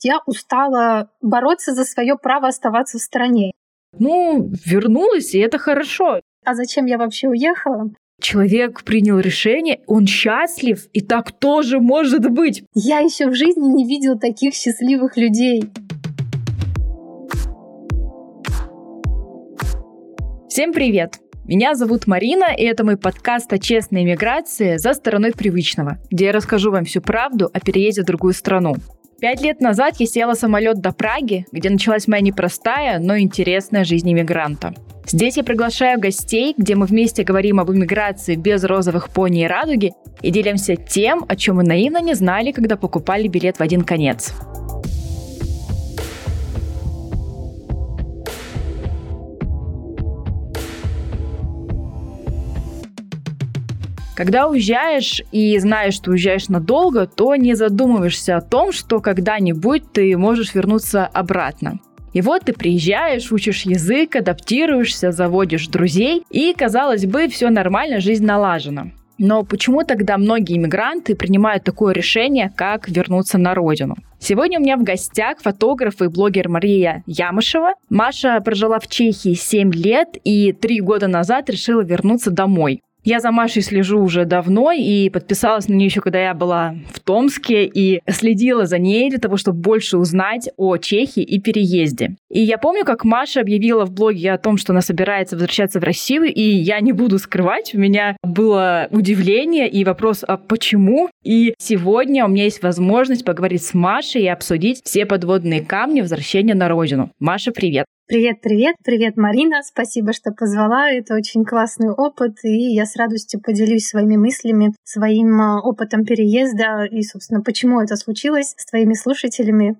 Я устала бороться за свое право оставаться в стране. Ну, вернулась, и это хорошо. А зачем я вообще уехала? Человек принял решение, он счастлив, и так тоже может быть. Я еще в жизни не видел таких счастливых людей. Всем привет! Меня зовут Марина, и это мой подкаст о честной миграции за стороной привычного, где я расскажу вам всю правду о переезде в другую страну. Пять лет назад я села самолет до Праги, где началась моя непростая, но интересная жизнь иммигранта. Здесь я приглашаю гостей, где мы вместе говорим об иммиграции без розовых пони и радуги и делимся тем, о чем мы наивно не знали, когда покупали билет в один конец. Когда уезжаешь и знаешь, что уезжаешь надолго, то не задумываешься о том, что когда-нибудь ты можешь вернуться обратно. И вот ты приезжаешь, учишь язык, адаптируешься, заводишь друзей, и, казалось бы, все нормально, жизнь налажена. Но почему тогда многие иммигранты принимают такое решение, как вернуться на родину? Сегодня у меня в гостях фотограф и блогер Мария Ямышева. Маша прожила в Чехии 7 лет и 3 года назад решила вернуться домой. Я за Машей слежу уже давно и подписалась на нее еще, когда я была в Томске и следила за ней для того, чтобы больше узнать о Чехии и переезде. И я помню, как Маша объявила в блоге о том, что она собирается возвращаться в Россию, и я не буду скрывать, у меня было удивление и вопрос, а почему? И сегодня у меня есть возможность поговорить с Машей и обсудить все подводные камни возвращения на родину. Маша, привет! Привет, привет, привет, Марина. Спасибо, что позвала. Это очень классный опыт, и я с радостью поделюсь своими мыслями, своим а, опытом переезда и, собственно, почему это случилось с твоими слушателями.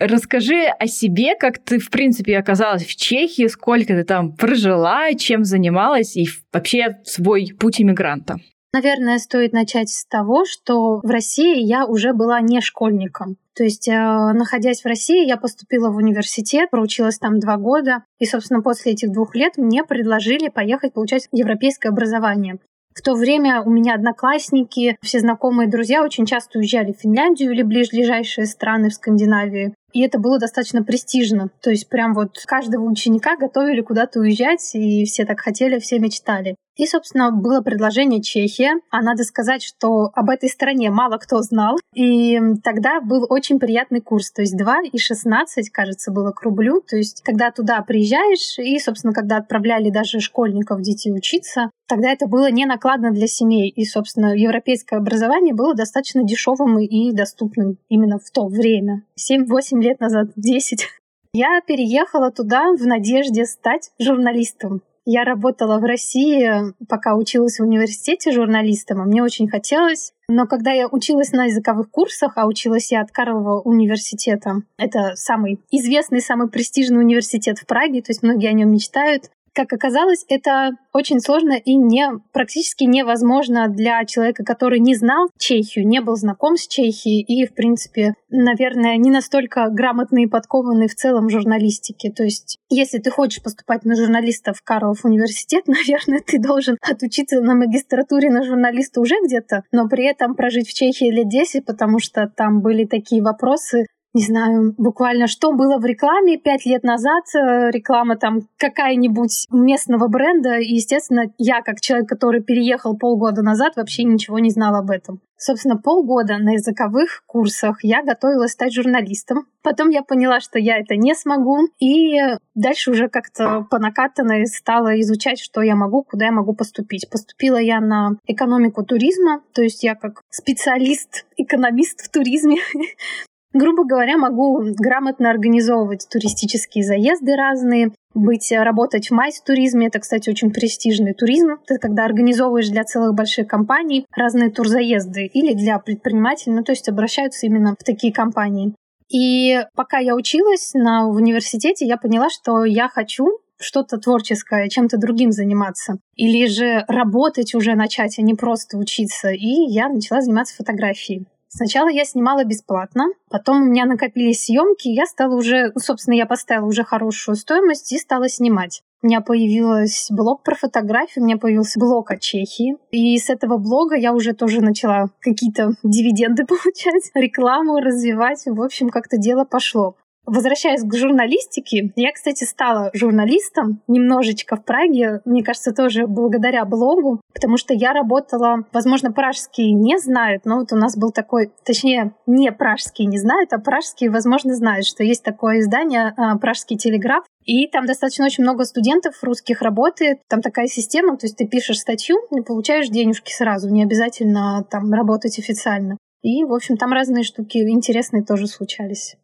Расскажи о себе, как ты, в принципе, оказалась в Чехии, сколько ты там прожила, чем занималась и вообще свой путь иммигранта. Наверное, стоит начать с того, что в России я уже была не школьником. То есть, э, находясь в России, я поступила в университет, проучилась там два года. И, собственно, после этих двух лет мне предложили поехать получать европейское образование. В то время у меня одноклассники, все знакомые друзья очень часто уезжали в Финляндию или ближайшие страны в Скандинавии. И это было достаточно престижно. То есть прям вот каждого ученика готовили куда-то уезжать, и все так хотели, все мечтали. И, собственно, было предложение Чехия. А надо сказать, что об этой стране мало кто знал. И тогда был очень приятный курс. То есть 2 и 16, кажется, было к рублю. То есть когда туда приезжаешь, и, собственно, когда отправляли даже школьников детей учиться, тогда это было не накладно для семей. И, собственно, европейское образование было достаточно дешевым и доступным именно в то время. 7-8 лет назад, 10. Я переехала туда в надежде стать журналистом. Я работала в России, пока училась в университете журналистом, а мне очень хотелось. Но когда я училась на языковых курсах, а училась я от Карлова университета, это самый известный, самый престижный университет в Праге, то есть многие о нем мечтают, как оказалось, это очень сложно и не, практически невозможно для человека, который не знал Чехию, не был знаком с Чехией и, в принципе, наверное, не настолько грамотный и подкованный в целом журналистике. То есть, если ты хочешь поступать на журналиста в Карлов университет, наверное, ты должен отучиться на магистратуре на журналиста уже где-то, но при этом прожить в Чехии лет 10, потому что там были такие вопросы, не знаю, буквально что было в рекламе пять лет назад, э, реклама там какая-нибудь местного бренда, и, естественно, я, как человек, который переехал полгода назад, вообще ничего не знала об этом. Собственно, полгода на языковых курсах я готовилась стать журналистом. Потом я поняла, что я это не смогу, и дальше уже как-то по накатанной стала изучать, что я могу, куда я могу поступить. Поступила я на экономику туризма, то есть я как специалист, экономист в туризме Грубо говоря, могу грамотно организовывать туристические заезды разные, быть, работать в майс-туризме. Это, кстати, очень престижный туризм. Ты когда организовываешь для целых больших компаний разные турзаезды или для предпринимателей, ну, то есть обращаются именно в такие компании. И пока я училась на, в университете, я поняла, что я хочу что-то творческое, чем-то другим заниматься. Или же работать уже начать, а не просто учиться. И я начала заниматься фотографией. Сначала я снимала бесплатно, потом у меня накопились съемки, я стала уже, ну, собственно, я поставила уже хорошую стоимость и стала снимать. У меня появился блог про фотографии, у меня появился блог о Чехии. И с этого блога я уже тоже начала какие-то дивиденды получать, рекламу развивать. В общем, как-то дело пошло. Возвращаясь к журналистике, я, кстати, стала журналистом немножечко в Праге, мне кажется, тоже благодаря блогу, потому что я работала, возможно, пражские не знают, но вот у нас был такой, точнее, не пражские не знают, а пражские, возможно, знают, что есть такое издание а, «Пражский телеграф», и там достаточно очень много студентов русских работает. Там такая система, то есть ты пишешь статью и получаешь денежки сразу, не обязательно там работать официально. И, в общем, там разные штуки интересные тоже случались.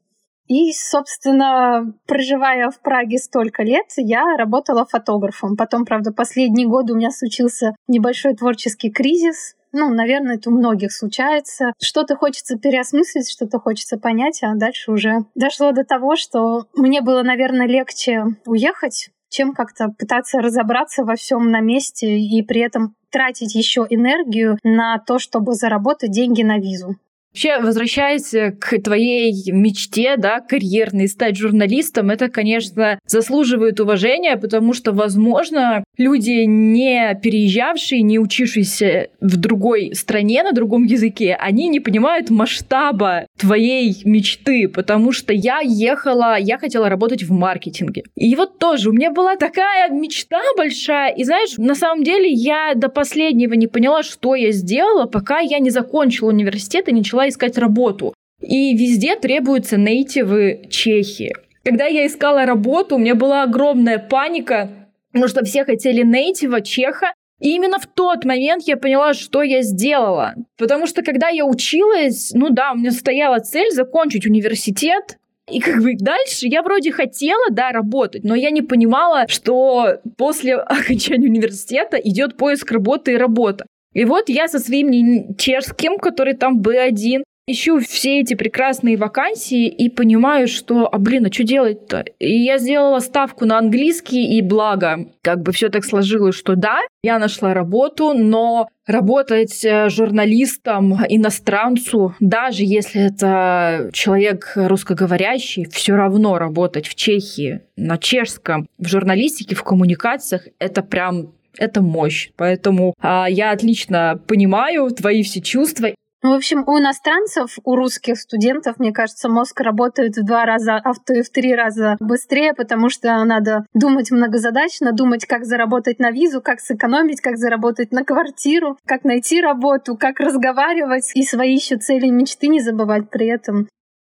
И, собственно, проживая в Праге столько лет, я работала фотографом. Потом, правда, последние годы у меня случился небольшой творческий кризис. Ну, наверное, это у многих случается. Что-то хочется переосмыслить, что-то хочется понять, а дальше уже дошло до того, что мне было, наверное, легче уехать, чем как-то пытаться разобраться во всем на месте и при этом тратить еще энергию на то, чтобы заработать деньги на визу. Вообще, возвращаясь к твоей мечте, да, карьерной, стать журналистом, это, конечно, заслуживает уважения, потому что, возможно, люди, не переезжавшие, не учившиеся в другой стране, на другом языке, они не понимают масштаба твоей мечты, потому что я ехала, я хотела работать в маркетинге. И вот тоже у меня была такая мечта большая, и знаешь, на самом деле я до последнего не поняла, что я сделала, пока я не закончила университет и не начала искать работу. И везде требуются нейтивы Чехии. Когда я искала работу, у меня была огромная паника, потому что все хотели нейтива чеха, и именно в тот момент я поняла, что я сделала. Потому что когда я училась, ну да, у меня стояла цель закончить университет, и как бы дальше я вроде хотела, да, работать, но я не понимала, что после окончания университета идет поиск работы и работа. И вот я со своим чешским, который там B1, ищу все эти прекрасные вакансии и понимаю, что, а блин, а что делать-то? И я сделала ставку на английский, и благо, как бы все так сложилось, что да, я нашла работу, но работать э, журналистом иностранцу, даже если это человек русскоговорящий, все равно работать в Чехии на чешском, в журналистике, в коммуникациях, это прям это мощь. Поэтому а, я отлично понимаю твои все чувства. В общем, у иностранцев, у русских студентов, мне кажется, мозг работает в два раза, а и в три раза быстрее, потому что надо думать многозадачно, думать, как заработать на визу, как сэкономить, как заработать на квартиру, как найти работу, как разговаривать и свои еще цели и мечты не забывать при этом.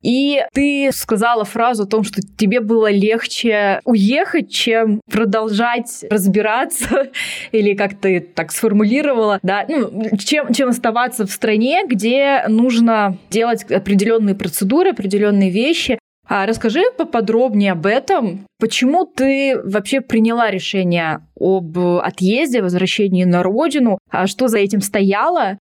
И ты сказала фразу о том, что тебе было легче уехать, чем продолжать разбираться, или как ты так сформулировала, да, ну, чем, чем оставаться в стране, где нужно делать определенные процедуры, определенные вещи. А расскажи поподробнее об этом. Почему ты вообще приняла решение об отъезде, возвращении на родину? А что за этим стояло?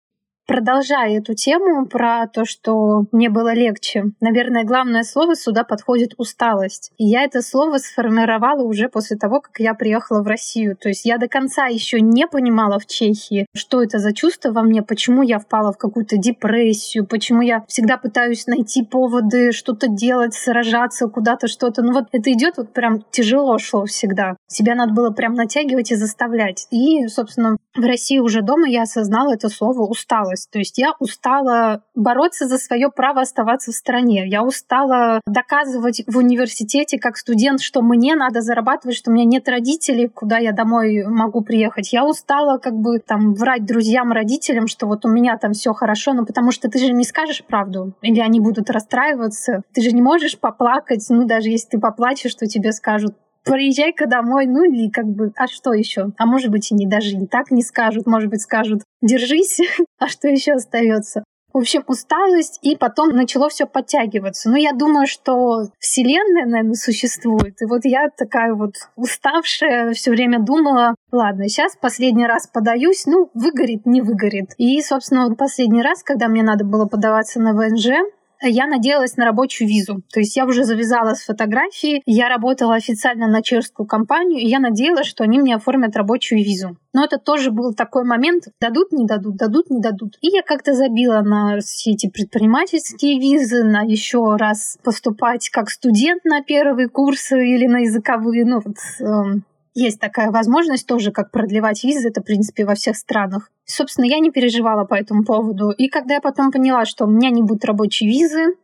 Продолжая эту тему про то, что мне было легче, наверное, главное слово сюда подходит усталость. И я это слово сформировала уже после того, как я приехала в Россию. То есть я до конца еще не понимала в Чехии, что это за чувство во мне, почему я впала в какую-то депрессию, почему я всегда пытаюсь найти поводы что-то делать, сражаться куда-то, что-то. Ну вот это идет вот прям тяжело шло всегда. Себя надо было прям натягивать и заставлять. И, собственно, в России уже дома я осознала это слово усталость усталость. То есть я устала бороться за свое право оставаться в стране. Я устала доказывать в университете как студент, что мне надо зарабатывать, что у меня нет родителей, куда я домой могу приехать. Я устала как бы там врать друзьям, родителям, что вот у меня там все хорошо, но потому что ты же не скажешь правду, или они будут расстраиваться. Ты же не можешь поплакать, ну даже если ты поплачешь, что тебе скажут, приезжай-ка домой, ну или как бы, а что еще? А может быть и не даже не так не скажут, может быть скажут, держись, а что еще остается? В общем, усталость, и потом начало все подтягиваться. Но я думаю, что Вселенная, наверное, существует. И вот я такая вот уставшая, все время думала, ладно, сейчас последний раз подаюсь, ну, выгорит, не выгорит. И, собственно, вот последний раз, когда мне надо было подаваться на ВНЖ, я надеялась на рабочую визу. То есть я уже завязала с фотографией, я работала официально на чешскую компанию, и я надеялась, что они мне оформят рабочую визу. Но это тоже был такой момент, дадут, не дадут, дадут, не дадут. И я как-то забила на все эти предпринимательские визы, на еще раз поступать как студент на первые курсы или на языковые. Ну, вот, э, есть такая возможность тоже, как продлевать визы, это, в принципе, во всех странах. Собственно, я не переживала по этому поводу. И когда я потом поняла, что у меня не будет рабочей визы,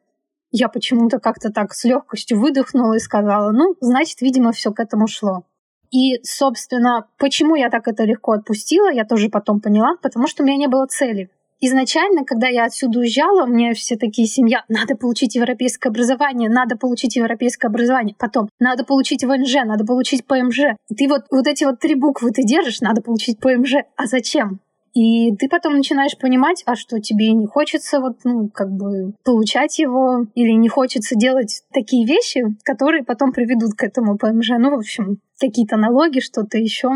я почему-то как-то так с легкостью выдохнула и сказала, ну, значит, видимо, все к этому шло. И, собственно, почему я так это легко отпустила, я тоже потом поняла, потому что у меня не было цели. Изначально, когда я отсюда уезжала, меня все такие семья, надо получить европейское образование, надо получить европейское образование, потом надо получить ВНЖ, надо получить ПМЖ. Ты вот, вот эти вот три буквы ты держишь, надо получить ПМЖ. А зачем? И ты потом начинаешь понимать, а что тебе не хочется вот, ну, как бы получать его, или не хочется делать такие вещи, которые потом приведут к этому ПМЖ. Ну, в общем, какие-то налоги, что-то еще.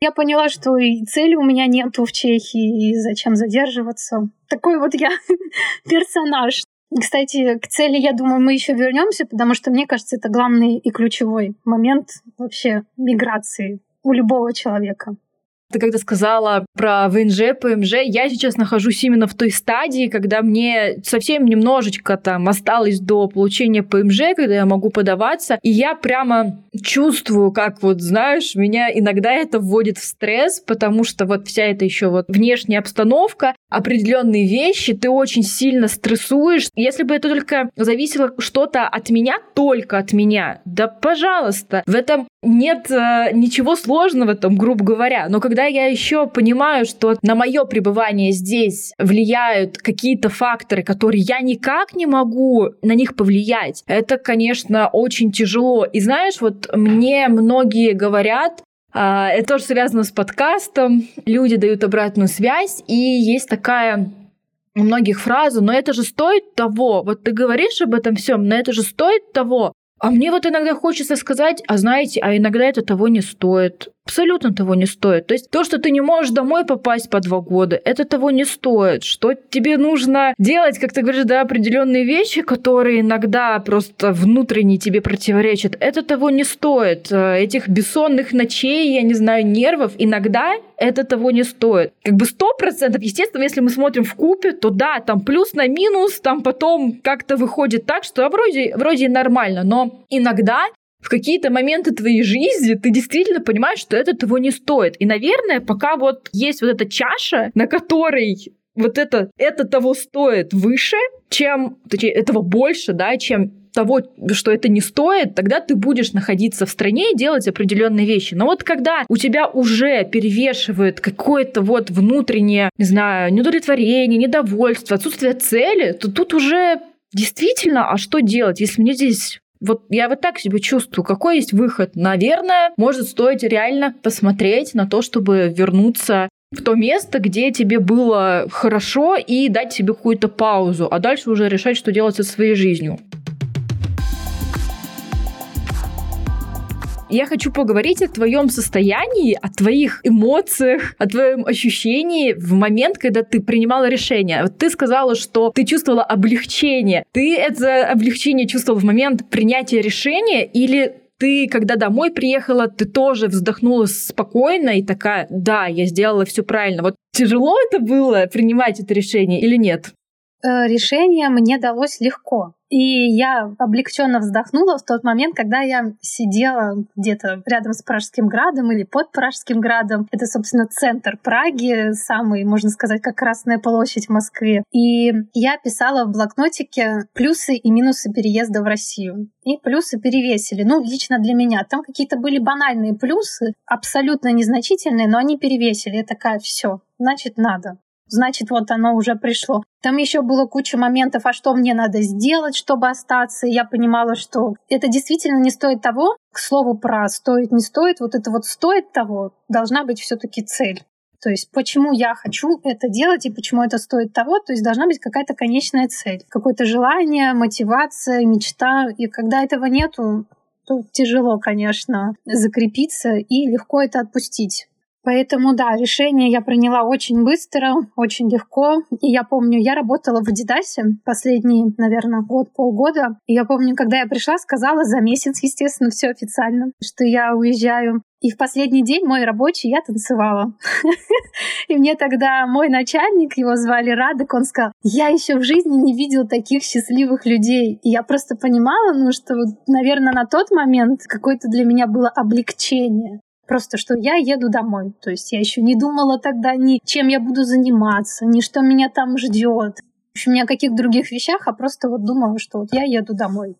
Я поняла, что и цели у меня нету в Чехии, и зачем задерживаться. Такой вот я персонаж. Кстати, к цели, я думаю, мы еще вернемся, потому что мне кажется, это главный и ключевой момент вообще миграции у любого человека. Ты когда сказала про ВНЖ, ПМЖ, я сейчас нахожусь именно в той стадии, когда мне совсем немножечко там осталось до получения ПМЖ, когда я могу подаваться, и я прямо чувствую, как вот, знаешь, меня иногда это вводит в стресс, потому что вот вся эта еще вот внешняя обстановка, определенные вещи, ты очень сильно стрессуешь. Если бы это только зависело что-то от меня, только от меня, да пожалуйста, в этом нет э, ничего сложного там, грубо говоря. Но когда я еще понимаю, что на мое пребывание здесь влияют какие-то факторы, которые я никак не могу на них повлиять, это, конечно, очень тяжело. И знаешь, вот мне многие говорят, а, это тоже связано с подкастом. Люди дают обратную связь, и есть такая у многих фраза, но это же стоит того. Вот ты говоришь об этом всем, но это же стоит того. А мне вот иногда хочется сказать, а знаете, а иногда это того не стоит абсолютно того не стоит. То есть то, что ты не можешь домой попасть по два года, это того не стоит. Что тебе нужно делать, как ты говоришь, да, определенные вещи, которые иногда просто внутренне тебе противоречат, это того не стоит. Э, этих бессонных ночей, я не знаю, нервов, иногда это того не стоит. Как бы сто процентов, естественно, если мы смотрим в купе, то да, там плюс на минус, там потом как-то выходит так, что вроде, вроде нормально, но иногда в какие-то моменты твоей жизни ты действительно понимаешь, что это того не стоит. И, наверное, пока вот есть вот эта чаша, на которой вот это, это того стоит выше, чем, точнее, этого больше, да, чем того, что это не стоит, тогда ты будешь находиться в стране и делать определенные вещи. Но вот когда у тебя уже перевешивает какое-то вот внутреннее, не знаю, неудовлетворение, недовольство, отсутствие цели, то тут уже действительно, а что делать, если мне здесь вот я вот так себя чувствую. Какой есть выход? Наверное, может стоить реально посмотреть на то, чтобы вернуться в то место, где тебе было хорошо, и дать себе какую-то паузу, а дальше уже решать, что делать со своей жизнью. Я хочу поговорить о твоем состоянии, о твоих эмоциях, о твоем ощущении в момент, когда ты принимала решение. Вот ты сказала, что ты чувствовала облегчение. Ты это облегчение чувствовала в момент принятия решения или ты, когда домой приехала, ты тоже вздохнула спокойно и такая, да, я сделала все правильно. Вот тяжело это было принимать это решение или нет? Э, решение мне далось легко. И я облегченно вздохнула в тот момент, когда я сидела где-то рядом с Пражским градом или под Пражским градом. Это, собственно, центр Праги, самый, можно сказать, как Красная площадь в Москве. И я писала в блокнотике плюсы и минусы переезда в Россию. И плюсы перевесили. Ну, лично для меня. Там какие-то были банальные плюсы, абсолютно незначительные, но они перевесили. Я такая, все, значит, надо значит, вот оно уже пришло. Там еще было куча моментов, а что мне надо сделать, чтобы остаться. И я понимала, что это действительно не стоит того. К слову про стоит, не стоит, вот это вот стоит того, должна быть все-таки цель. То есть почему я хочу это делать и почему это стоит того, то есть должна быть какая-то конечная цель, какое-то желание, мотивация, мечта. И когда этого нету, то тяжело, конечно, закрепиться и легко это отпустить. Поэтому, да, решение я приняла очень быстро, очень легко. И я помню, я работала в Адидасе последний, наверное, год, полгода. И я помню, когда я пришла, сказала за месяц, естественно, все официально, что я уезжаю. И в последний день мой рабочий я танцевала. И мне тогда мой начальник, его звали Радок, он сказал, я еще в жизни не видел таких счастливых людей. И я просто понимала, ну, что, наверное, на тот момент какое-то для меня было облегчение Просто что я еду домой. То есть я еще не думала тогда ни чем я буду заниматься, ни что меня там ждет. В общем, ни о каких других вещах, а просто вот думала, что вот я еду домой.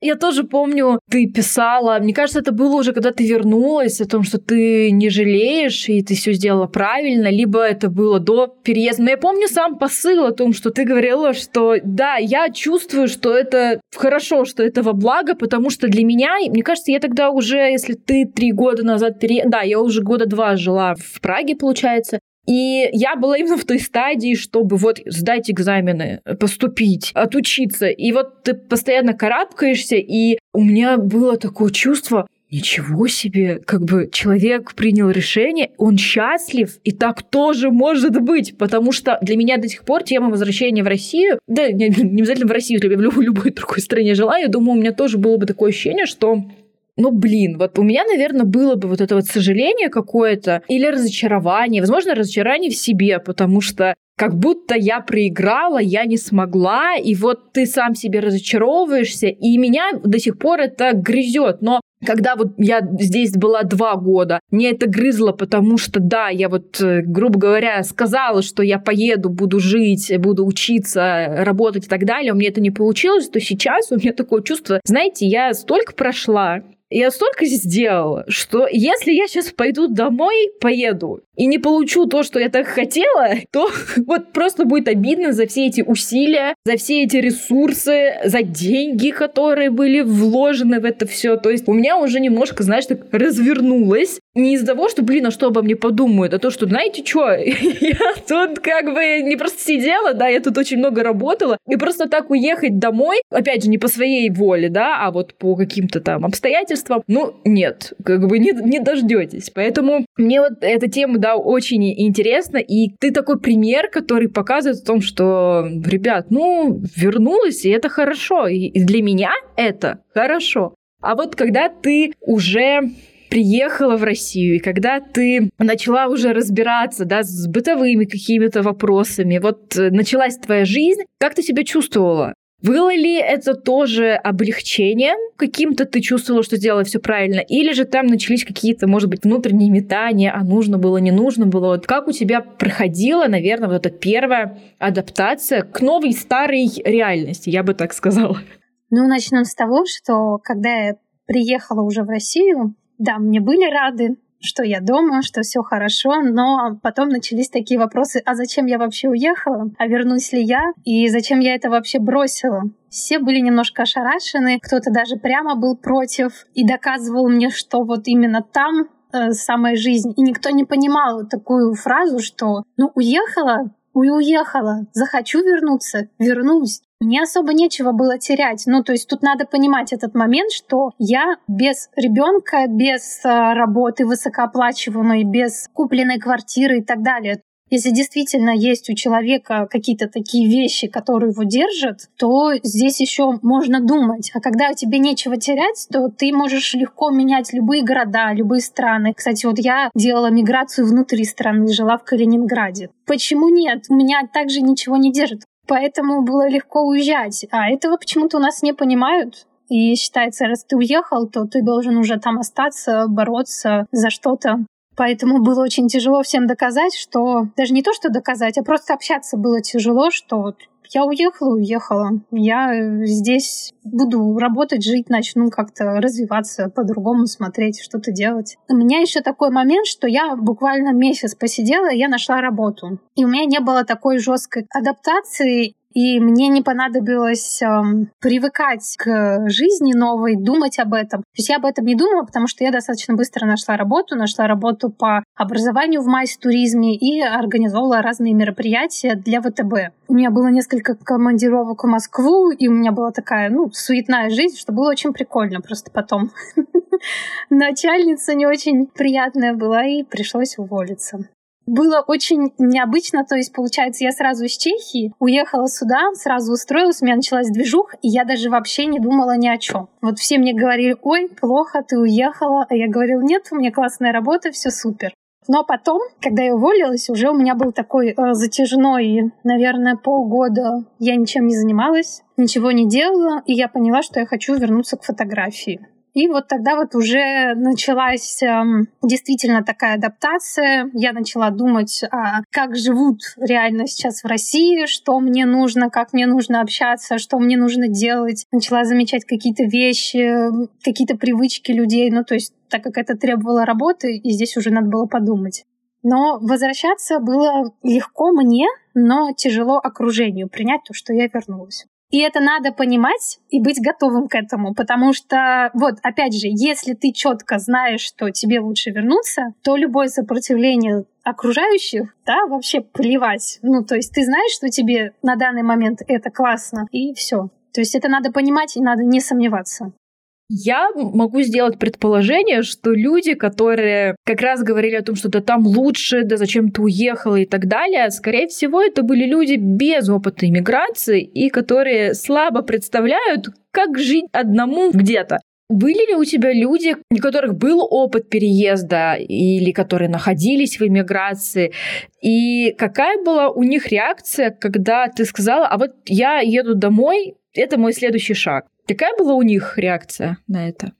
Я тоже помню, ты писала, мне кажется, это было уже, когда ты вернулась, о том, что ты не жалеешь, и ты все сделала правильно, либо это было до переезда. Но я помню сам посыл о том, что ты говорила, что да, я чувствую, что это хорошо, что это во благо, потому что для меня, мне кажется, я тогда уже, если ты три года назад переехала, да, я уже года два жила в Праге, получается, и я была именно в той стадии, чтобы вот сдать экзамены, поступить, отучиться. И вот ты постоянно карабкаешься, и у меня было такое чувство, Ничего себе, как бы человек принял решение, он счастлив, и так тоже может быть, потому что для меня до сих пор тема возвращения в Россию, да, не, не обязательно в Россию, я в любой другой стране жила, я думаю, у меня тоже было бы такое ощущение, что ну, блин, вот у меня, наверное, было бы вот это вот сожаление какое-то или разочарование, возможно, разочарование в себе, потому что как будто я проиграла, я не смогла, и вот ты сам себе разочаровываешься, и меня до сих пор это грызет. Но когда вот я здесь была два года, мне это грызло, потому что, да, я вот, э, грубо говоря, сказала, что я поеду, буду жить, буду учиться, работать и так далее, у меня это не получилось, то сейчас у меня такое чувство, знаете, я столько прошла, я столько сделала, что если я сейчас пойду домой, поеду, и не получу то, что я так хотела, то вот просто будет обидно за все эти усилия, за все эти ресурсы, за деньги, которые были вложены в это все. То есть у меня уже немножко, знаешь, так развернулось. Не из-за того, что, блин, а что обо мне подумают, а то, что, знаете, что, я тут как бы не просто сидела, да, я тут очень много работала, и просто так уехать домой, опять же, не по своей воле, да, а вот по каким-то там обстоятельствам, ну, нет, как бы не, не дождетесь. Поэтому мне вот эта тема, да, очень интересно. И ты такой пример, который показывает о том, что, ребят, ну, вернулась, и это хорошо. И для меня это хорошо. А вот когда ты уже приехала в Россию, и когда ты начала уже разбираться да, с бытовыми какими-то вопросами, вот э, началась твоя жизнь, как ты себя чувствовала? Было ли это тоже облегчением каким-то ты чувствовала, что сделала все правильно? Или же там начались какие-то, может быть, внутренние метания, а нужно было, не нужно было? Вот как у тебя проходила, наверное, вот эта первая адаптация к новой старой реальности, я бы так сказала? Ну, начнем с того, что когда я приехала уже в Россию, да, мне были рады что я дома, что все хорошо, но потом начались такие вопросы, а зачем я вообще уехала, а вернусь ли я, и зачем я это вообще бросила. Все были немножко ошарашены, кто-то даже прямо был против и доказывал мне, что вот именно там э, самая жизнь. И никто не понимал такую фразу, что ну уехала, и уехала. Захочу вернуться, вернусь. Мне особо нечего было терять. Ну, то есть тут надо понимать этот момент, что я без ребенка, без э, работы высокооплачиваемой, без купленной квартиры и так далее. Если действительно есть у человека какие-то такие вещи, которые его держат, то здесь еще можно думать. А когда тебе нечего терять, то ты можешь легко менять любые города, любые страны. Кстати, вот я делала миграцию внутри страны, жила в Калининграде. Почему нет? У меня также ничего не держит. Поэтому было легко уезжать. А этого почему-то у нас не понимают. И считается, раз ты уехал, то ты должен уже там остаться, бороться за что-то. Поэтому было очень тяжело всем доказать, что даже не то, что доказать, а просто общаться было тяжело, что я уехала, уехала. Я здесь буду работать, жить, начну как-то развиваться, по-другому смотреть, что-то делать. У меня еще такой момент, что я буквально месяц посидела, я нашла работу. И у меня не было такой жесткой адаптации и мне не понадобилось эм, привыкать к жизни новой, думать об этом. То есть я об этом не думала, потому что я достаточно быстро нашла работу, нашла работу по образованию в майс-туризме и организовала разные мероприятия для ВТБ. У меня было несколько командировок в Москву, и у меня была такая, ну, суетная жизнь, что было очень прикольно. Просто потом начальница не очень приятная была, и пришлось уволиться было очень необычно. То есть, получается, я сразу из Чехии уехала сюда, сразу устроилась, у меня началась движуха, и я даже вообще не думала ни о чем. Вот все мне говорили, ой, плохо, ты уехала. А я говорила, нет, у меня классная работа, все супер. Но потом, когда я уволилась, уже у меня был такой э, затяжной, наверное, полгода я ничем не занималась, ничего не делала, и я поняла, что я хочу вернуться к фотографии. И вот тогда вот уже началась эм, действительно такая адаптация. Я начала думать, а как живут реально сейчас в России, что мне нужно, как мне нужно общаться, что мне нужно делать. Начала замечать какие-то вещи, какие-то привычки людей. Ну, то есть так как это требовало работы, и здесь уже надо было подумать. Но возвращаться было легко мне, но тяжело окружению принять то, что я вернулась. И это надо понимать и быть готовым к этому, потому что, вот, опять же, если ты четко знаешь, что тебе лучше вернуться, то любое сопротивление окружающих, да, вообще плевать. Ну, то есть ты знаешь, что тебе на данный момент это классно, и все. То есть это надо понимать и надо не сомневаться. Я могу сделать предположение, что люди, которые как раз говорили о том, что да там лучше, да зачем ты уехала и так далее, скорее всего, это были люди без опыта иммиграции и которые слабо представляют, как жить одному где-то. Были ли у тебя люди, у которых был опыт переезда или которые находились в эмиграции? И какая была у них реакция, когда ты сказала, а вот я еду домой, это мой следующий шаг? Какая была у них реакция на это?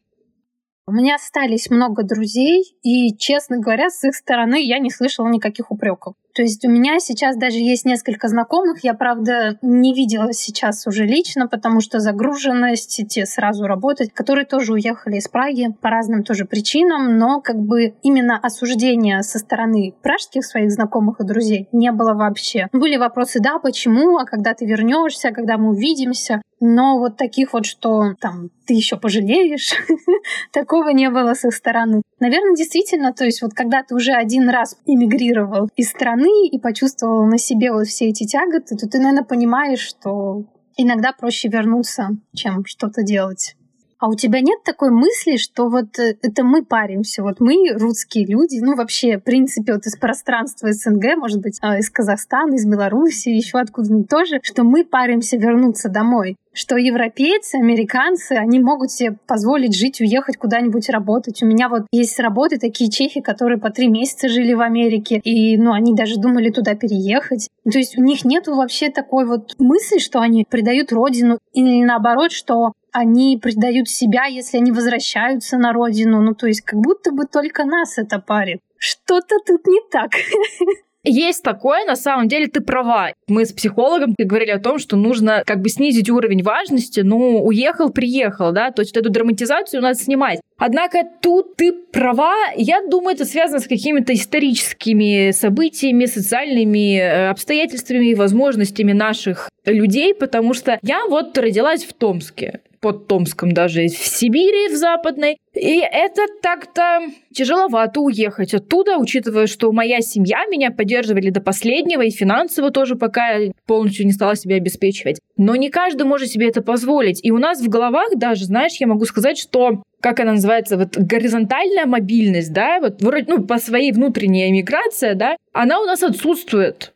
У меня остались много друзей, и, честно говоря, с их стороны я не слышала никаких упреков. То есть у меня сейчас даже есть несколько знакомых, я, правда, не видела сейчас уже лично, потому что загруженность, те сразу работать, которые тоже уехали из Праги по разным тоже причинам, но как бы именно осуждения со стороны пражских своих знакомых и друзей не было вообще. Были вопросы, да, почему, а когда ты вернешься, когда мы увидимся, но вот таких вот, что там ты еще пожалеешь, такого не было с их стороны. Наверное, действительно, то есть вот когда ты уже один раз эмигрировал из страны, и почувствовала на себе вот все эти тяготы, то ты, наверное, понимаешь, что иногда проще вернуться, чем что-то делать. А у тебя нет такой мысли, что вот э, это мы паримся, вот мы, русские люди, ну вообще, в принципе, вот из пространства СНГ, может быть, а, из Казахстана, из Беларуси, еще откуда-нибудь тоже, что мы паримся вернуться домой что европейцы, американцы, они могут себе позволить жить, уехать куда-нибудь работать. У меня вот есть работы такие чехи, которые по три месяца жили в Америке, и, ну, они даже думали туда переехать. То есть у них нету вообще такой вот мысли, что они предают родину, или наоборот, что они предают себя, если они возвращаются на родину. Ну, то есть как будто бы только нас это парит. Что-то тут не так. Есть такое, на самом деле ты права. Мы с психологом говорили о том, что нужно как бы снизить уровень важности, ну, уехал, приехал, да, то есть эту драматизацию надо снимать. Однако тут ты права, я думаю, это связано с какими-то историческими событиями, социальными э, обстоятельствами и возможностями наших людей, потому что я вот родилась в Томске под Томском даже, в Сибири, в Западной. И это так-то тяжеловато уехать оттуда, учитывая, что моя семья меня поддерживали до последнего, и финансово тоже пока полностью не стала себя обеспечивать. Но не каждый может себе это позволить. И у нас в головах даже, знаешь, я могу сказать, что как она называется, вот горизонтальная мобильность, да, вот вроде, ну, по своей внутренней эмиграция, да, она у нас отсутствует.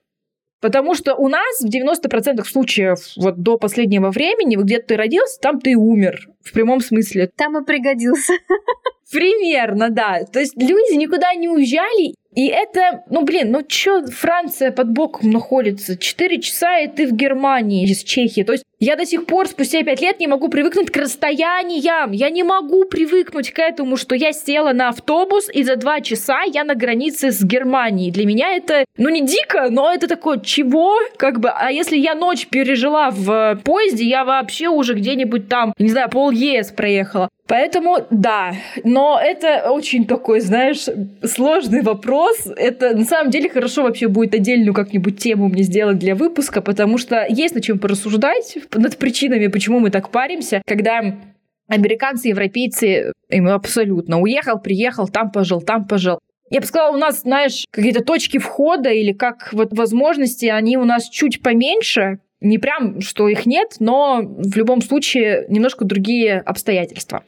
Потому что у нас в 90% случаев вот до последнего времени, где ты родился, там ты умер. В прямом смысле. Там и пригодился. Примерно, да. То есть люди никуда не уезжали, и это, ну блин, ну чё, Франция под боком находится? Четыре часа, и ты в Германии из Чехии. То есть я до сих пор спустя пять лет не могу привыкнуть к расстояниям. Я не могу привыкнуть к этому, что я села на автобус, и за два часа я на границе с Германией. Для меня это, ну не дико, но это такое, чего? Как бы, а если я ночь пережила в поезде, я вообще уже где-нибудь там, не знаю, пол ЕС проехала. Поэтому да, но это очень такой, знаешь, сложный вопрос. Это на самом деле хорошо вообще будет отдельную как-нибудь тему мне сделать для выпуска, потому что есть над чем порассуждать над причинами, почему мы так паримся, когда американцы, европейцы, им абсолютно уехал, приехал, там пожил, там пожил. Я бы сказала, у нас, знаешь, какие-то точки входа или как вот возможности, они у нас чуть поменьше, не прям, что их нет, но в любом случае немножко другие обстоятельства.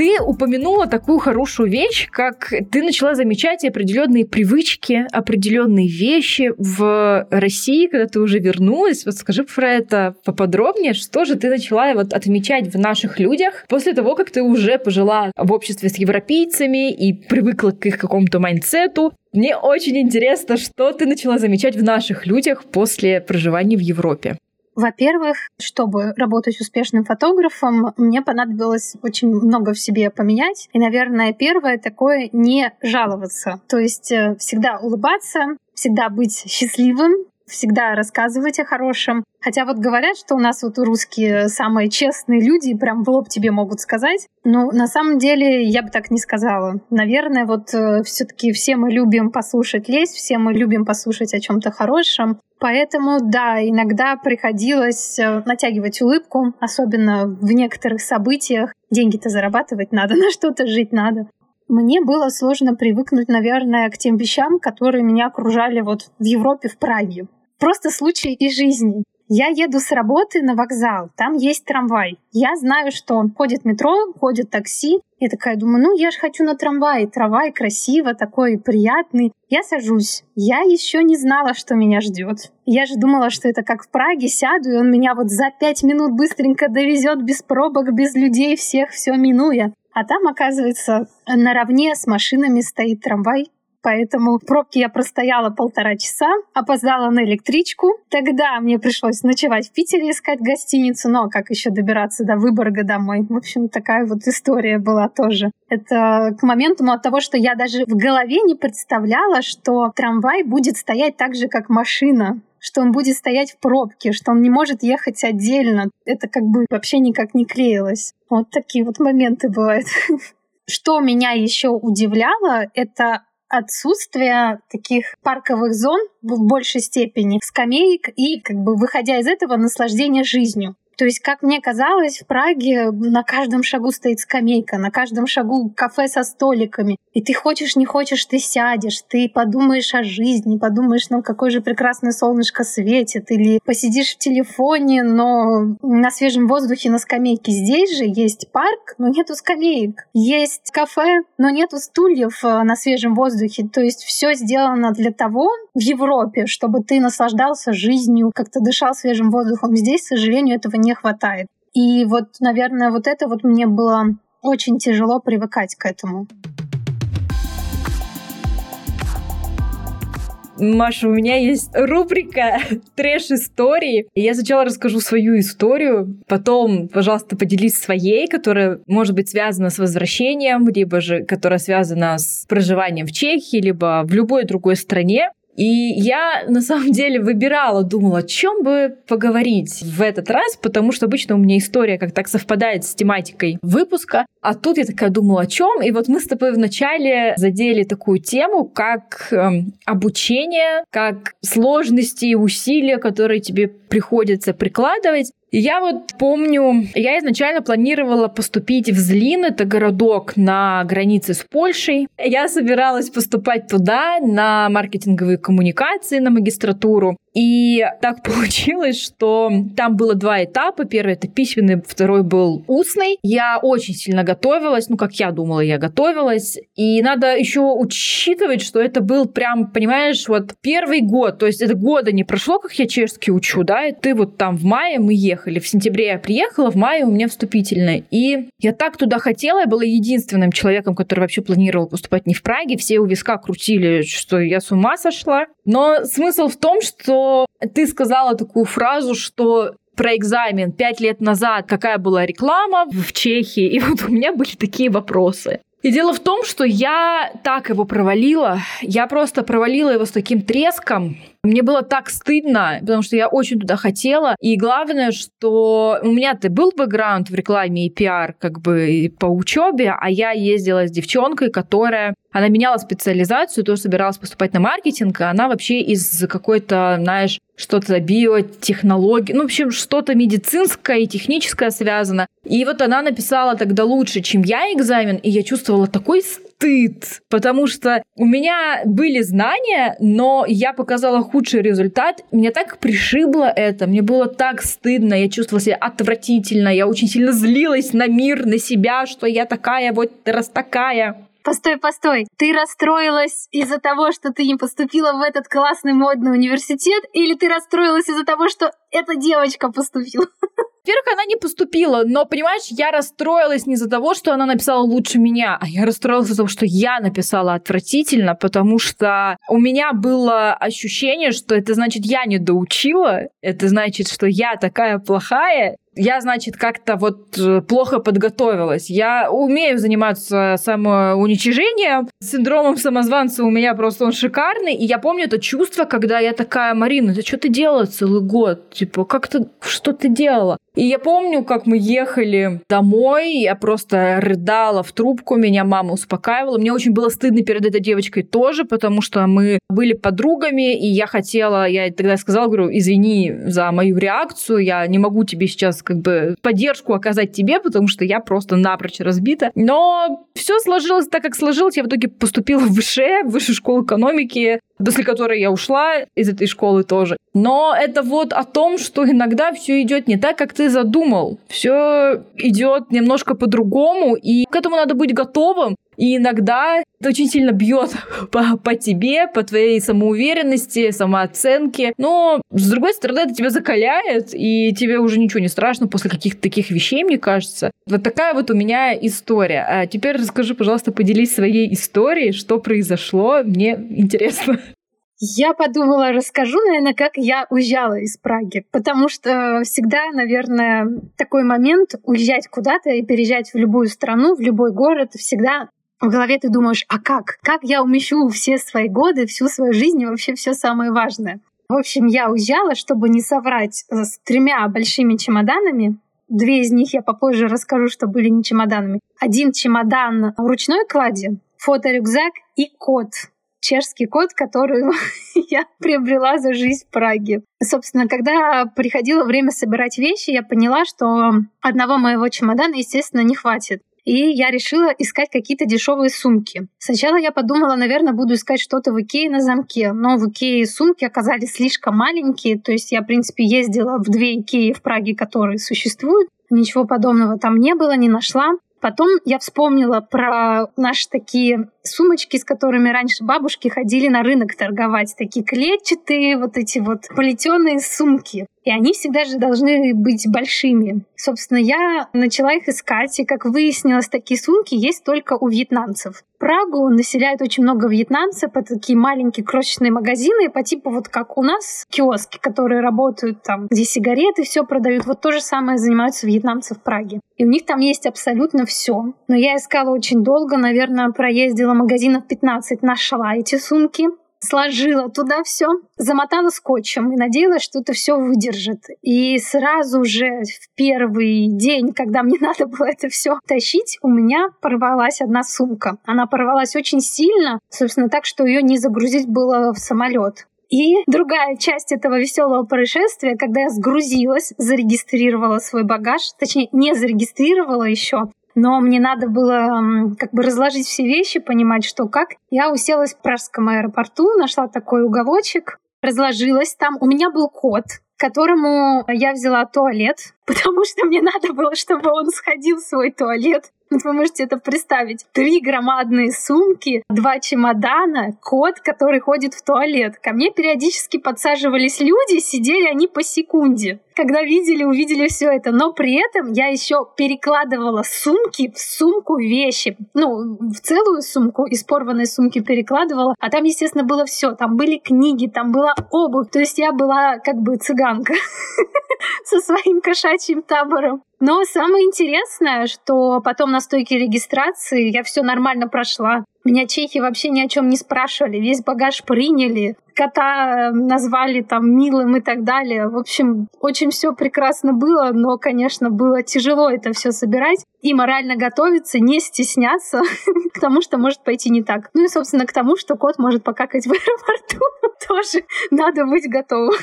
Ты упомянула такую хорошую вещь, как ты начала замечать определенные привычки, определенные вещи в России, когда ты уже вернулась. Вот скажи про это поподробнее, что же ты начала вот отмечать в наших людях после того, как ты уже пожила в обществе с европейцами и привыкла к их какому-то mindset у, мне очень интересно, что ты начала замечать в наших людях после проживания в Европе. Во-первых, чтобы работать успешным фотографом, мне понадобилось очень много в себе поменять. И, наверное, первое такое — не жаловаться. То есть э, всегда улыбаться, всегда быть счастливым, всегда рассказывать о хорошем. Хотя вот говорят, что у нас вот русские самые честные люди, прям в лоб тебе могут сказать. Но на самом деле я бы так не сказала. Наверное, вот э, все-таки все мы любим послушать лезть, все мы любим послушать о чем-то хорошем. Поэтому, да, иногда приходилось э, натягивать улыбку, особенно в некоторых событиях. Деньги-то зарабатывать надо, на что-то жить надо. Мне было сложно привыкнуть, наверное, к тем вещам, которые меня окружали вот в Европе, в Праге. Просто случай из жизни. Я еду с работы на вокзал, там есть трамвай. Я знаю, что ходит метро, ходит такси. Я такая думаю, ну я же хочу на трамвай. Трамвай красиво, такой приятный. Я сажусь. Я еще не знала, что меня ждет. Я же думала, что это как в Праге, сяду, и он меня вот за пять минут быстренько довезет без пробок, без людей, всех все минуя. А там, оказывается, наравне с машинами стоит трамвай, поэтому в пробке я простояла полтора часа, опоздала на электричку. Тогда мне пришлось ночевать в Питере, искать гостиницу, но как еще добираться до Выборга домой? В общем, такая вот история была тоже. Это к моменту от того, что я даже в голове не представляла, что трамвай будет стоять так же, как машина что он будет стоять в пробке, что он не может ехать отдельно. Это как бы вообще никак не клеилось. Вот такие вот моменты бывают. Что меня еще удивляло, это отсутствие таких парковых зон в большей степени, скамеек и, как бы, выходя из этого, наслаждение жизнью. То есть, как мне казалось, в Праге на каждом шагу стоит скамейка, на каждом шагу кафе со столиками. И ты хочешь, не хочешь, ты сядешь, ты подумаешь о жизни, подумаешь, ну какое же прекрасное солнышко светит, или посидишь в телефоне, но на свежем воздухе на скамейке. Здесь же есть парк, но нету скамеек. Есть кафе, но нету стульев э, на свежем воздухе. То есть все сделано для того в Европе, чтобы ты наслаждался жизнью, как-то дышал свежим воздухом. Здесь, к сожалению, этого не хватает. И вот, наверное, вот это вот мне было очень тяжело привыкать к этому. Маша, у меня есть рубрика трэш-истории. Я сначала расскажу свою историю, потом, пожалуйста, поделись своей, которая может быть связана с возвращением, либо же которая связана с проживанием в Чехии, либо в любой другой стране. И я на самом деле выбирала, думала, о чем бы поговорить в этот раз, потому что обычно у меня история как так совпадает с тематикой выпуска. А тут я такая думала, о чем? И вот мы с тобой вначале задели такую тему, как э, обучение, как сложности и усилия, которые тебе приходится прикладывать. Я вот помню, я изначально планировала поступить в Злин, это городок на границе с Польшей. Я собиралась поступать туда на маркетинговые коммуникации, на магистратуру. И так получилось, что там было два этапа. Первый это письменный, второй был устный. Я очень сильно готовилась, ну, как я думала, я готовилась. И надо еще учитывать, что это был прям, понимаешь, вот первый год. То есть это года не прошло, как я чешский учу, да, и ты вот там в мае мы ехали. В сентябре я приехала, в мае у меня вступительное. И я так туда хотела, я была единственным человеком, который вообще планировал поступать не в Праге. Все у виска крутили, что я с ума сошла. Но смысл в том, что ты сказала такую фразу, что про экзамен пять лет назад, какая была реклама в Чехии, и вот у меня были такие вопросы. И дело в том, что я так его провалила. Я просто провалила его с таким треском. Мне было так стыдно, потому что я очень туда хотела. И главное, что у меня-то был бэкграунд в рекламе и пиар как бы по учебе, а я ездила с девчонкой, которая она меняла специализацию, тоже собиралась поступать на маркетинг, а она вообще из какой-то, знаешь, что-то биотехнологии, ну, в общем, что-то медицинское и техническое связано. И вот она написала тогда лучше, чем я экзамен, и я чувствовала такой стыд, потому что у меня были знания, но я показала худший результат. Меня так пришибло это, мне было так стыдно, я чувствовала себя отвратительно, я очень сильно злилась на мир, на себя, что я такая вот раз такая. Постой, постой. Ты расстроилась из-за того, что ты не поступила в этот классный модный университет, или ты расстроилась из-за того, что эта девочка поступила? Во-первых, она не поступила, но, понимаешь, я расстроилась не из-за того, что она написала лучше меня, а я расстроилась из-за того, что я написала отвратительно, потому что у меня было ощущение, что это значит, я не доучила, это значит, что я такая плохая, я, значит, как-то вот э, плохо подготовилась. Я умею заниматься самоуничижением. Синдромом самозванца у меня просто он шикарный. И я помню это чувство, когда я такая, Марина, ты что ты делала целый год? Типа, как ты, что ты делала? И я помню, как мы ехали домой, я просто рыдала в трубку, меня мама успокаивала. Мне очень было стыдно перед этой девочкой тоже, потому что мы были подругами, и я хотела, я тогда сказала, говорю, извини за мою реакцию, я не могу тебе сейчас как бы поддержку оказать тебе, потому что я просто напрочь разбита. Но все сложилось так, как сложилось. Я в итоге поступила в ВШЭ, в Высшую школу экономики, после которой я ушла из этой школы тоже. Но это вот о том, что иногда все идет не так, как ты задумал. Все идет немножко по-другому, и к этому надо быть готовым. И иногда это очень сильно бьет по, по тебе, по твоей самоуверенности, самооценке. Но, с другой стороны, это тебя закаляет, и тебе уже ничего не страшно после каких-то таких вещей, мне кажется. Вот такая вот у меня история. А теперь расскажи, пожалуйста, поделись своей историей, что произошло. Мне интересно. Я подумала, расскажу, наверное, как я уезжала из Праги, потому что всегда, наверное, такой момент уезжать куда-то и переезжать в любую страну, в любой город, всегда в голове ты думаешь, а как? Как я умещу все свои годы, всю свою жизнь и вообще все самое важное? В общем, я уезжала, чтобы не соврать, с тремя большими чемоданами. Две из них я попозже расскажу, что были не чемоданами. Один чемодан в ручной кладе, фоторюкзак и кот. Чешский кот, который я приобрела за жизнь в Праге. Собственно, когда приходило время собирать вещи, я поняла, что одного моего чемодана, естественно, не хватит и я решила искать какие-то дешевые сумки. Сначала я подумала, наверное, буду искать что-то в Икее на замке, но в Икее сумки оказались слишком маленькие, то есть я, в принципе, ездила в две Икеи в Праге, которые существуют, ничего подобного там не было, не нашла. Потом я вспомнила про наши такие сумочки, с которыми раньше бабушки ходили на рынок торговать. Такие клетчатые, вот эти вот плетеные сумки. И они всегда же должны быть большими. Собственно, я начала их искать, и, как выяснилось, такие сумки есть только у вьетнамцев. Прагу населяют очень много вьетнамцев, это такие маленькие крошечные магазины, по типу вот как у нас киоски, которые работают там, где сигареты все продают. Вот то же самое занимаются вьетнамцы в Праге. И у них там есть абсолютно все. Но я искала очень долго, наверное, проездила магазинов 15, нашла эти сумки сложила туда все, замотала скотчем и надеялась, что это все выдержит. И сразу же в первый день, когда мне надо было это все тащить, у меня порвалась одна сумка. Она порвалась очень сильно, собственно, так, что ее не загрузить было в самолет. И другая часть этого веселого происшествия, когда я сгрузилась, зарегистрировала свой багаж, точнее, не зарегистрировала еще, но мне надо было как бы разложить все вещи, понимать, что как. Я уселась в пражском аэропорту, нашла такой уголочек, разложилась там. У меня был код, которому я взяла туалет, потому что мне надо было, чтобы он сходил в свой туалет. Вы можете это представить. Три громадные сумки, два чемодана, кот, который ходит в туалет. Ко мне периодически подсаживались люди, сидели они по секунде. Когда видели, увидели все это. Но при этом я еще перекладывала сумки в сумку вещи. Ну, в целую сумку из порванной сумки перекладывала. А там, естественно, было все. Там были книги, там была обувь. То есть я была как бы цыганка со своим кошачьим табором. Но самое интересное, что потом на стойке регистрации я все нормально прошла. Меня чехи вообще ни о чем не спрашивали, весь багаж приняли, кота назвали там милым и так далее. В общем, очень все прекрасно было, но, конечно, было тяжело это все собирать и морально готовиться, не стесняться к тому, что может пойти не так. Ну и, собственно, к тому, что кот может покакать в аэропорту. Тоже надо быть готовым.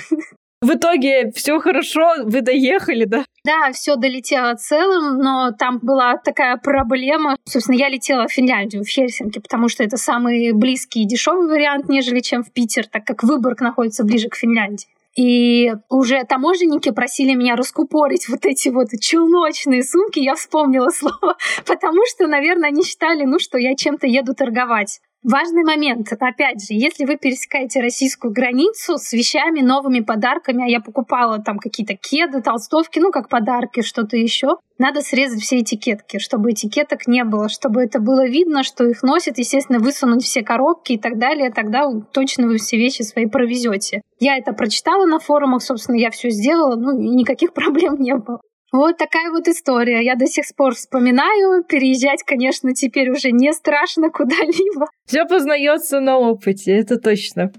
В итоге все хорошо, вы доехали, да? Да, все долетело целым, но там была такая проблема. Собственно, я летела в Финляндию, в Хельсинки, потому что это самый близкий и дешевый вариант, нежели чем в Питер, так как Выборг находится ближе к Финляндии. И уже таможенники просили меня раскупорить вот эти вот челночные сумки. Я вспомнила слово, потому что, наверное, они считали, ну, что я чем-то еду торговать. Важный момент. Опять же, если вы пересекаете российскую границу с вещами, новыми подарками, а я покупала там какие-то кеды, толстовки, ну, как подарки, что-то еще, надо срезать все этикетки, чтобы этикеток не было, чтобы это было видно, что их носят, естественно, высунуть все коробки и так далее, тогда точно вы все вещи свои провезете. Я это прочитала на форумах, собственно, я все сделала, ну, никаких проблем не было. Вот такая вот история. Я до сих пор вспоминаю. Переезжать, конечно, теперь уже не страшно куда-либо. Все познается на опыте, это точно.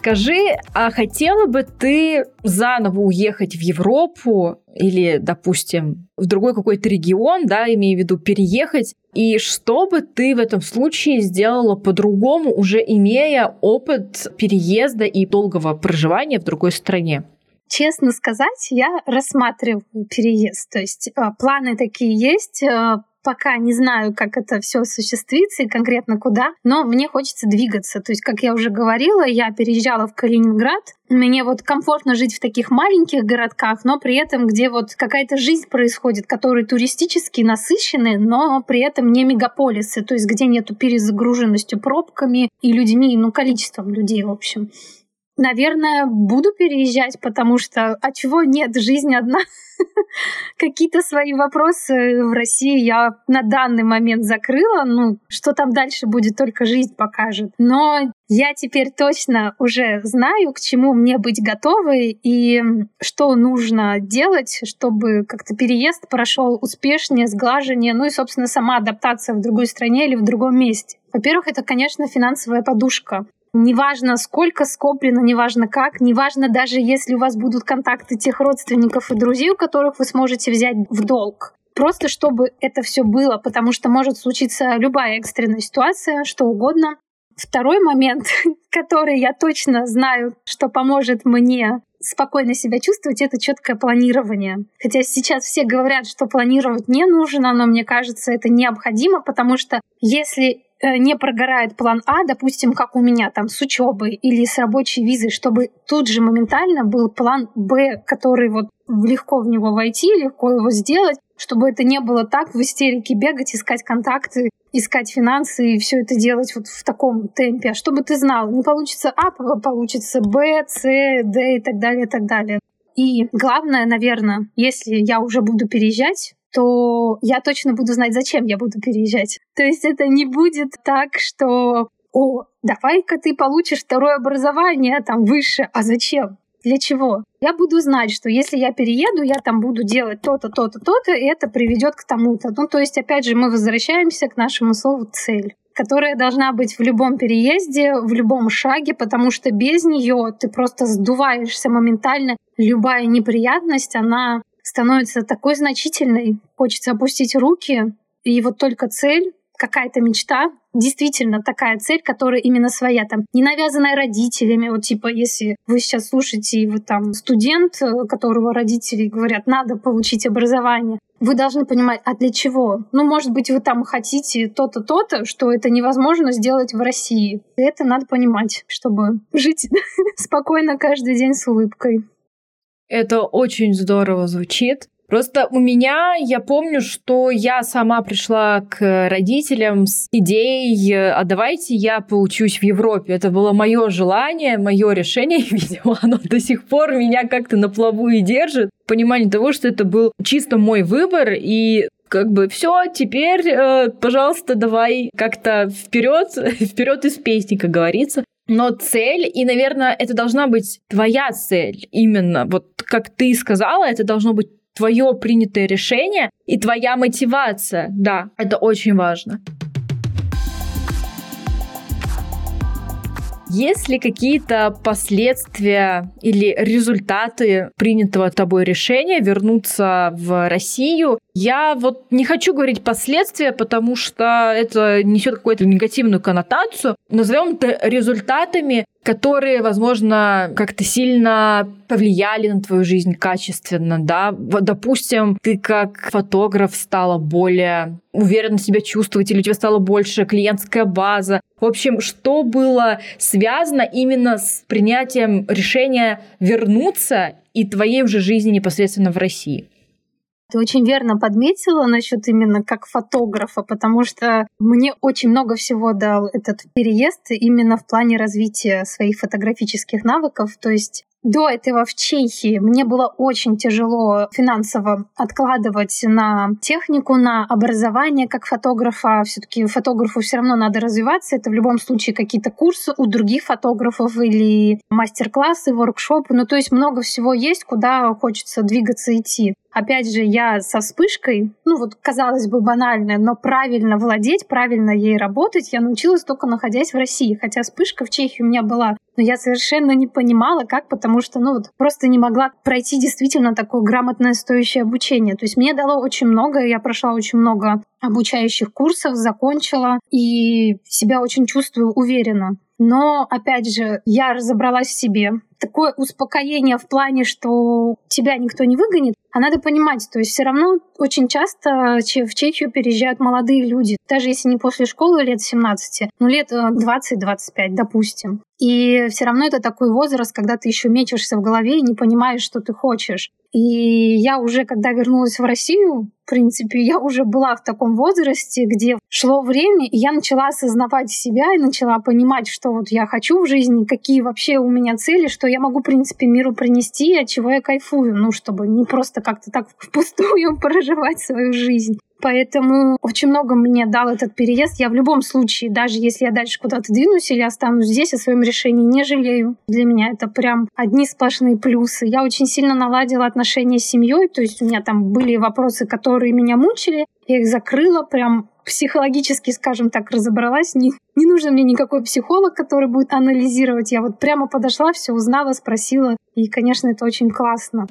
Скажи, а хотела бы ты заново уехать в Европу или, допустим, в другой какой-то регион, да, имея в виду переехать, и что бы ты в этом случае сделала по-другому, уже имея опыт переезда и долгого проживания в другой стране? Честно сказать, я рассматриваю переезд. То есть а, планы такие есть, а, пока не знаю, как это все осуществится и конкретно куда, но мне хочется двигаться. То есть, как я уже говорила, я переезжала в Калининград. Мне вот комфортно жить в таких маленьких городках, но при этом, где вот какая-то жизнь происходит, которые туристически насыщены, но при этом не мегаполисы, то есть где нету перезагруженностью пробками и людьми, ну, количеством людей, в общем. Наверное, буду переезжать, потому что а чего нет, жизнь одна. Какие-то свои вопросы в России я на данный момент закрыла. Ну, что там дальше будет, только жизнь покажет. Но я теперь точно уже знаю, к чему мне быть готовой и что нужно делать, чтобы как-то переезд прошел успешнее, сглаженнее, ну и, собственно, сама адаптация в другой стране или в другом месте. Во-первых, это, конечно, финансовая подушка. Неважно, сколько скоплено, неважно как, неважно даже если у вас будут контакты тех родственников и друзей, у которых вы сможете взять в долг. Просто чтобы это все было, потому что может случиться любая экстренная ситуация, что угодно. Второй момент, который я точно знаю, что поможет мне спокойно себя чувствовать, это четкое планирование. Хотя сейчас все говорят, что планировать не нужно, но мне кажется, это необходимо, потому что если не прогорает план А, допустим, как у меня там с учебой или с рабочей визой, чтобы тут же моментально был план Б, который вот легко в него войти, легко его сделать, чтобы это не было так в истерике бегать, искать контакты, искать финансы и все это делать вот в таком темпе, а чтобы ты знал, не получится А, получится Б, С, Д и так далее, и так далее. И главное, наверное, если я уже буду переезжать, то я точно буду знать, зачем я буду переезжать. То есть это не будет так, что «О, давай-ка ты получишь второе образование там выше, а зачем?» Для чего? Я буду знать, что если я перееду, я там буду делать то-то, то-то, то-то, и это приведет к тому-то. Ну, то есть, опять же, мы возвращаемся к нашему слову цель которая должна быть в любом переезде, в любом шаге, потому что без нее ты просто сдуваешься моментально. Любая неприятность, она становится такой значительной. Хочется опустить руки, и вот только цель, какая-то мечта, действительно такая цель, которая именно своя, там, не навязанная родителями, вот типа, если вы сейчас слушаете, и вы там студент, которого родители говорят, надо получить образование, вы должны понимать, а для чего? Ну, может быть, вы там хотите то-то, то-то, что это невозможно сделать в России. И это надо понимать, чтобы жить спокойно каждый день с улыбкой. Это очень здорово звучит. Просто у меня, я помню, что я сама пришла к родителям с идеей, а давайте я поучусь в Европе. Это было мое желание, мое решение, видимо, оно до сих пор меня как-то на плаву и держит. Понимание того, что это был чисто мой выбор, и как бы все, теперь, э, пожалуйста, давай как-то вперед, вперед из песни, как говорится. Но цель, и, наверное, это должна быть твоя цель именно. Вот как ты сказала, это должно быть твое принятое решение и твоя мотивация. Да, это очень важно. Есть ли какие-то последствия или результаты принятого тобой решения вернуться в Россию? Я вот не хочу говорить последствия, потому что это несет какую-то негативную коннотацию. Назовем это результатами которые, возможно, как-то сильно повлияли на твою жизнь качественно, да. Вот, допустим, ты как фотограф стала более уверенно себя чувствовать, или у тебя стала больше клиентская база. В общем, что было связано именно с принятием решения вернуться и твоей уже жизни непосредственно в России? Ты очень верно подметила насчет именно как фотографа, потому что мне очень много всего дал этот переезд именно в плане развития своих фотографических навыков. То есть до этого в Чехии мне было очень тяжело финансово откладывать на технику, на образование как фотографа. Все-таки фотографу все равно надо развиваться. Это в любом случае какие-то курсы у других фотографов или мастер-классы, воркшопы. Ну, то есть много всего есть, куда хочется двигаться, идти. Опять же, я со вспышкой, ну вот казалось бы банально, но правильно владеть, правильно ей работать я научилась только находясь в России. Хотя вспышка в Чехии у меня была, но я совершенно не понимала, как, потому что, ну вот, просто не могла пройти действительно такое грамотное стоящее обучение. То есть мне дало очень много, я прошла очень много обучающих курсов, закончила и себя очень чувствую уверенно. Но, опять же, я разобралась в себе. Такое успокоение в плане, что тебя никто не выгонит, а надо понимать, то есть все равно очень часто в Чехию переезжают молодые люди, даже если не после школы лет 17, ну лет 20-25, э, допустим. И все равно это такой возраст, когда ты еще мечешься в голове и не понимаешь, что ты хочешь. И я уже, когда вернулась в Россию, в принципе, я уже была в таком возрасте, где шло время, и я начала осознавать себя и начала понимать, что вот я хочу в жизни, какие вообще у меня цели, что я могу, в принципе, миру принести, от чего я кайфую, ну, чтобы не просто как-то так впустую проживать свою жизнь. Поэтому очень много мне дал этот переезд. Я в любом случае, даже если я дальше куда-то двинусь или останусь здесь, о своем решении не жалею. Для меня это прям одни сплошные плюсы. Я очень сильно наладила отношения с семьей, то есть у меня там были вопросы, которые меня мучили, я их закрыла, прям психологически, скажем так, разобралась. Не, не нужен мне никакой психолог, который будет анализировать. Я вот прямо подошла, все узнала, спросила. И, конечно, это очень классно.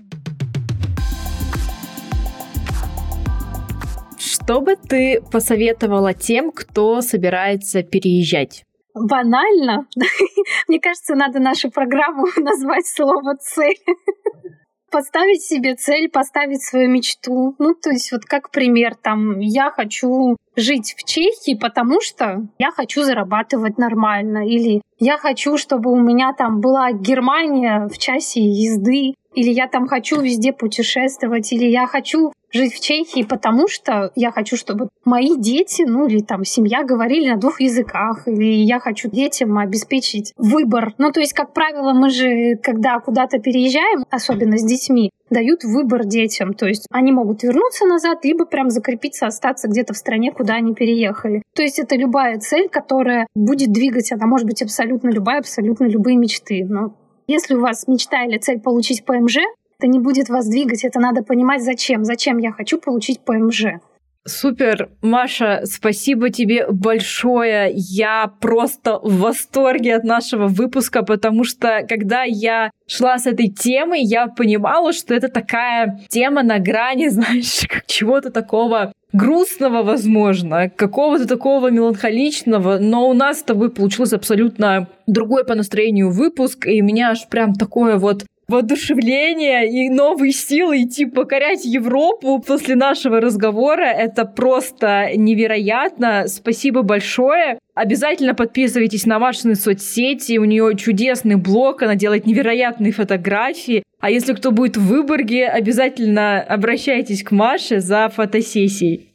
Что бы ты посоветовала тем, кто собирается переезжать? Банально. Мне кажется, надо нашу программу назвать слово «цель». Поставить себе цель, поставить свою мечту. Ну, то есть вот как пример, там, я хочу жить в Чехии, потому что я хочу зарабатывать нормально. Или я хочу, чтобы у меня там была Германия в часе езды. Или я там хочу везде путешествовать. Или я хочу жить в Чехии, потому что я хочу, чтобы мои дети, ну или там семья говорили на двух языках, или я хочу детям обеспечить выбор. Ну, то есть, как правило, мы же, когда куда-то переезжаем, особенно с детьми, дают выбор детям. То есть они могут вернуться назад, либо прям закрепиться, остаться где-то в стране, куда они переехали. То есть это любая цель, которая будет двигать, она может быть абсолютно любая, абсолютно любые мечты. Но если у вас мечта или цель получить ПМЖ, это не будет вас двигать, это надо понимать, зачем. Зачем я хочу получить ПМЖ. Супер, Маша, спасибо тебе большое. Я просто в восторге от нашего выпуска, потому что когда я шла с этой темой, я понимала, что это такая тема на грани, знаешь, чего-то такого грустного, возможно, какого-то такого меланхоличного, но у нас с тобой получился абсолютно другой по настроению выпуск, и меня аж прям такое вот воодушевление и новые силы идти покорять Европу после нашего разговора. Это просто невероятно. Спасибо большое. Обязательно подписывайтесь на Машины соцсети. У нее чудесный блог, она делает невероятные фотографии. А если кто будет в Выборге, обязательно обращайтесь к Маше за фотосессией.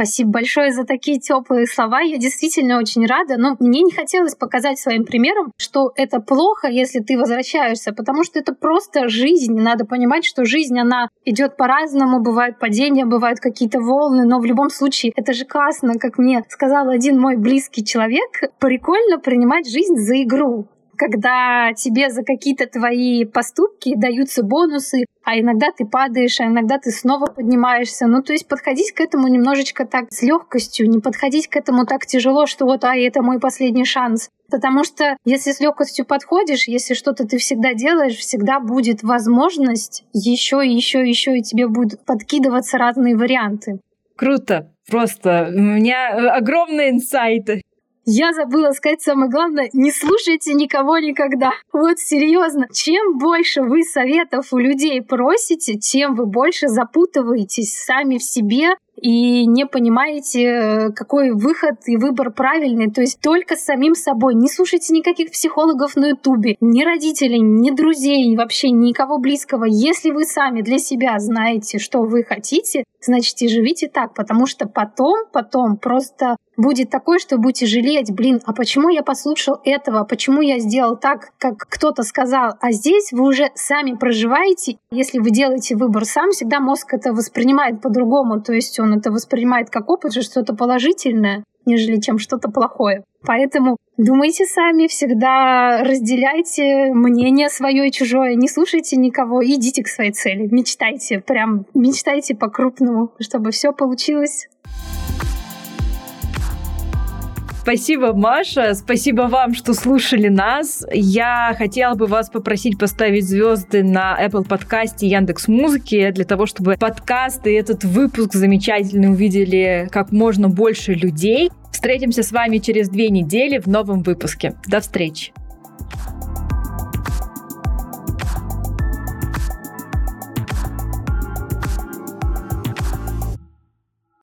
Спасибо большое за такие теплые слова. Я действительно очень рада. Но мне не хотелось показать своим примером, что это плохо, если ты возвращаешься, потому что это просто жизнь. Надо понимать, что жизнь, она идет по-разному. Бывают падения, бывают какие-то волны, но в любом случае это же классно, как мне сказал один мой близкий человек. Прикольно принимать жизнь за игру когда тебе за какие-то твои поступки даются бонусы, а иногда ты падаешь, а иногда ты снова поднимаешься. Ну, то есть подходить к этому немножечко так с легкостью, не подходить к этому так тяжело, что вот, а, это мой последний шанс. Потому что если с легкостью подходишь, если что-то ты всегда делаешь, всегда будет возможность еще и еще и еще, и тебе будут подкидываться разные варианты. Круто. Просто у меня огромные инсайты. Я забыла сказать самое главное, не слушайте никого никогда. Вот серьезно, чем больше вы советов у людей просите, тем вы больше запутываетесь сами в себе, и не понимаете, э, какой выход и выбор правильный. То есть только самим собой. Не слушайте никаких психологов на Ютубе, ни родителей, ни друзей, вообще никого близкого. Если вы сами для себя знаете, что вы хотите, значит и живите так, потому что потом, потом просто будет такое, что будете жалеть, блин, а почему я послушал этого, почему я сделал так, как кто-то сказал, а здесь вы уже сами проживаете. Если вы делаете выбор сам, всегда мозг это воспринимает по-другому, то есть он это воспринимает как опыт, же что-то положительное, нежели чем что-то плохое. Поэтому думайте сами, всегда разделяйте мнение свое и чужое, не слушайте никого, идите к своей цели, мечтайте, прям мечтайте по-крупному, чтобы все получилось. Спасибо, Маша. Спасибо вам, что слушали нас. Я хотела бы вас попросить поставить звезды на Apple подкасте Яндекс Музыки для того, чтобы подкаст и этот выпуск замечательный увидели как можно больше людей. Встретимся с вами через две недели в новом выпуске. До встречи!